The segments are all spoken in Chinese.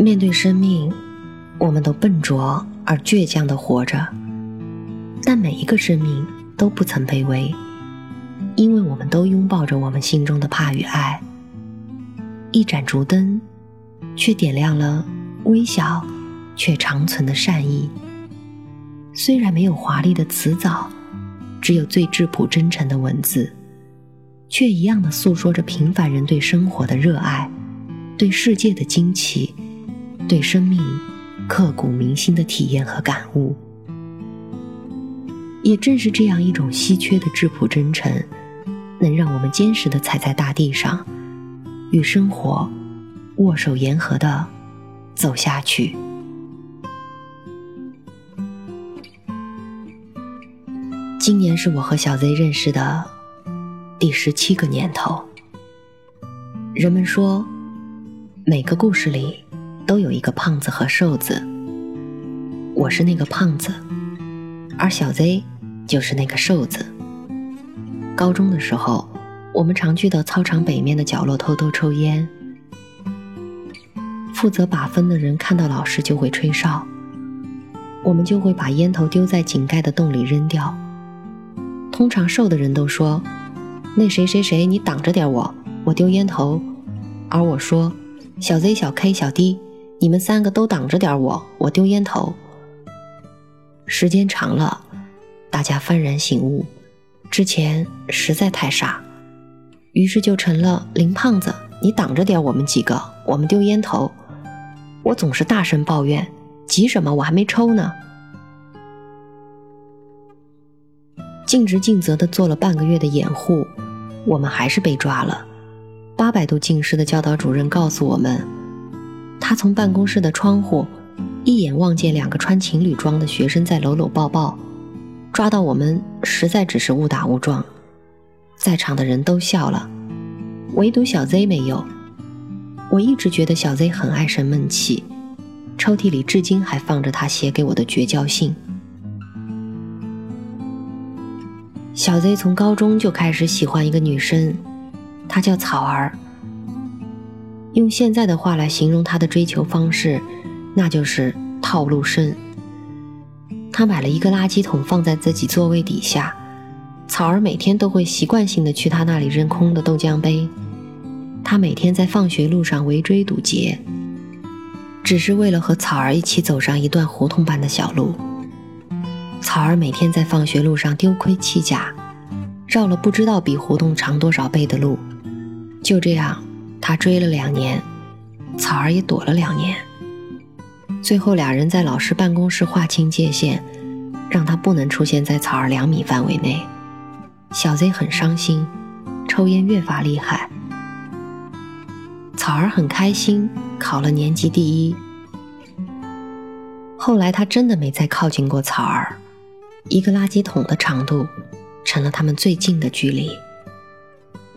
面对生命，我们都笨拙而倔强地活着，但每一个生命都不曾卑微，因为我们都拥抱着我们心中的怕与爱。一盏烛灯，却点亮了微小却长存的善意。虽然没有华丽的辞藻，只有最质朴真诚的文字，却一样的诉说着平凡人对生活的热爱，对世界的惊奇，对生命刻骨铭心的体验和感悟。也正是这样一种稀缺的质朴真诚，能让我们坚实的踩在大地上。与生活握手言和的走下去。今年是我和小 Z 认识的第十七个年头。人们说，每个故事里都有一个胖子和瘦子。我是那个胖子，而小 Z 就是那个瘦子。高中的时候。我们常去到操场北面的角落偷偷抽烟。负责把分的人看到老师就会吹哨，我们就会把烟头丢在井盖的洞里扔掉。通常瘦的人都说：“那谁谁谁，你挡着点我，我丢烟头。”而我说：“小 Z、小 K、小 D，你们三个都挡着点我，我丢烟头。”时间长了，大家幡然醒悟，之前实在太傻。于是就成了林胖子，你挡着点我们几个，我们丢烟头。我总是大声抱怨，急什么？我还没抽呢。尽职尽责的做了半个月的掩护，我们还是被抓了。八百度近视的教导主任告诉我们，他从办公室的窗户一眼望见两个穿情侣装的学生在搂搂抱抱，抓到我们实在只是误打误撞。在场的人都笑了，唯独小 Z 没有。我一直觉得小 Z 很爱生闷气，抽屉里至今还放着他写给我的绝交信。小 Z 从高中就开始喜欢一个女生，她叫草儿。用现在的话来形容他的追求方式，那就是套路深。他买了一个垃圾桶放在自己座位底下。草儿每天都会习惯性的去他那里扔空的豆浆杯，他每天在放学路上围追堵截，只是为了和草儿一起走上一段胡同般的小路。草儿每天在放学路上丢盔弃甲，绕了不知道比胡同长多少倍的路。就这样，他追了两年，草儿也躲了两年。最后，俩人在老师办公室划清界限，让他不能出现在草儿两米范围内。小 Z 很伤心，抽烟越发厉害。草儿很开心，考了年级第一。后来他真的没再靠近过草儿，一个垃圾桶的长度，成了他们最近的距离。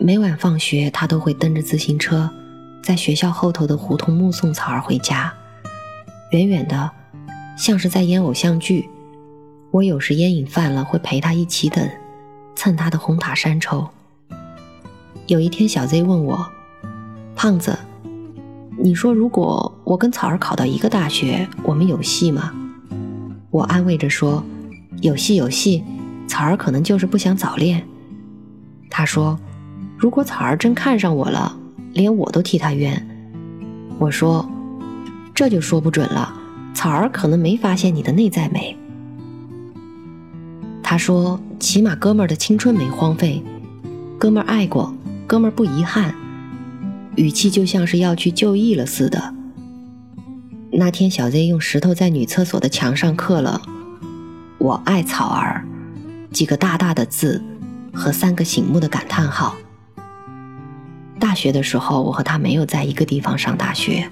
每晚放学，他都会蹬着自行车，在学校后头的胡同目送草儿回家。远远的，像是在演偶像剧。我有时烟瘾犯了，会陪他一起等。蹭他的红塔山抽。有一天，小 Z 问我：“胖子，你说如果我跟草儿考到一个大学，我们有戏吗？”我安慰着说：“有戏有戏，草儿可能就是不想早恋。”他说：“如果草儿真看上我了，连我都替他冤。”我说：“这就说不准了，草儿可能没发现你的内在美。”他说：“起码哥们儿的青春没荒废，哥们儿爱过，哥们儿不遗憾。”语气就像是要去就义了似的。那天，小 Z 用石头在女厕所的墙上刻了“我爱草儿”几个大大的字和三个醒目的感叹号。大学的时候，我和他没有在一个地方上大学，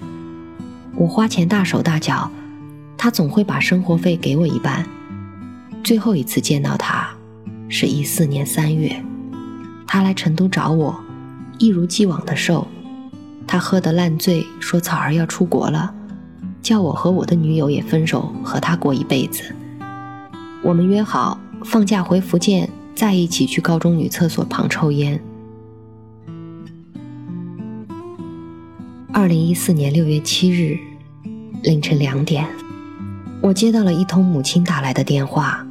我花钱大手大脚，他总会把生活费给我一半。最后一次见到他，是一四年三月，他来成都找我，一如既往的瘦。他喝得烂醉，说草儿要出国了，叫我和我的女友也分手，和他过一辈子。我们约好放假回福建，再一起去高中女厕所旁抽烟。二零一四年六月七日，凌晨两点，我接到了一通母亲打来的电话，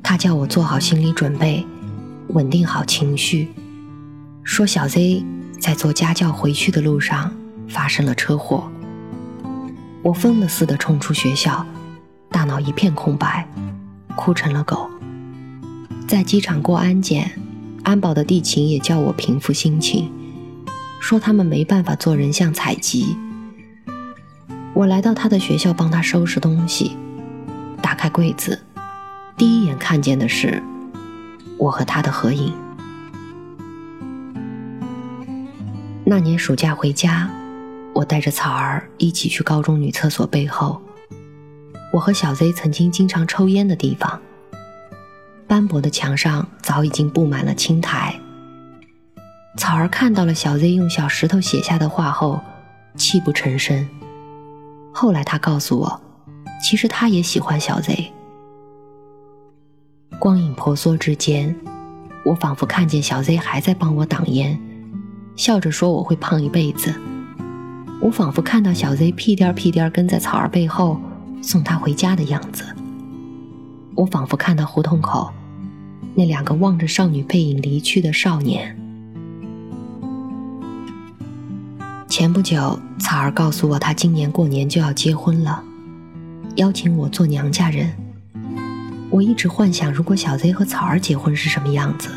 她叫我做好心理准备，稳定好情绪，说小 Z 在做家教回去的路上发生了车祸。我疯了似的冲出学校，大脑一片空白，哭成了狗。在机场过安检，安保的地勤也叫我平复心情，说他们没办法做人像采集。我来到他的学校帮他收拾东西，打开柜子，第一眼看见的是我和他的合影。那年暑假回家。我带着草儿一起去高中女厕所背后，我和小 Z 曾经经常抽烟的地方。斑驳的墙上早已经布满了青苔。草儿看到了小 Z 用小石头写下的话后，泣不成声。后来他告诉我，其实他也喜欢小 Z。光影婆娑之间，我仿佛看见小 Z 还在帮我挡烟，笑着说我会胖一辈子。我仿佛看到小 Z 屁颠屁颠跟在草儿背后送他回家的样子。我仿佛看到胡同口那两个望着少女背影离去的少年。前不久，草儿告诉我，她今年过年就要结婚了，邀请我做娘家人。我一直幻想，如果小 Z 和草儿结婚是什么样子。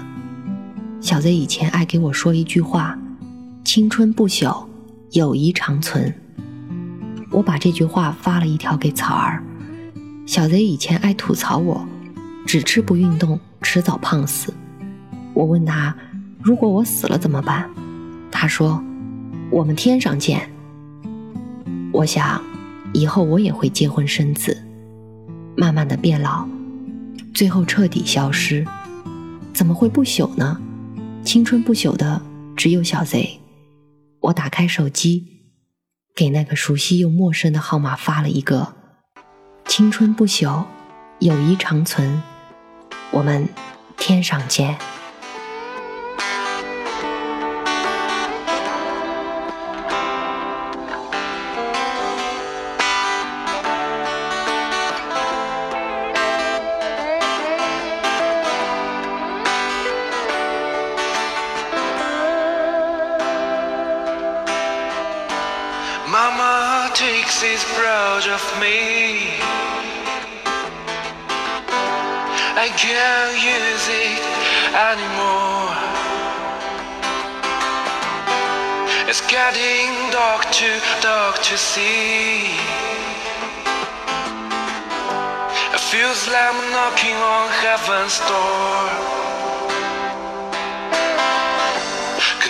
小 Z 以前爱给我说一句话：“青春不朽。”友谊长存。我把这句话发了一条给草儿。小贼以前爱吐槽我，只吃不运动，迟早胖死。我问他，如果我死了怎么办？他说，我们天上见。我想，以后我也会结婚生子，慢慢的变老，最后彻底消失。怎么会不朽呢？青春不朽的只有小贼。我打开手机，给那个熟悉又陌生的号码发了一个“青春不朽，友谊长存，我们天上见。” Takes is proud of me. I can't use it anymore. It's getting dark too dark to see. It feels like knocking on heaven's door.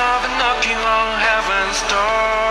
of knocking on heaven's door.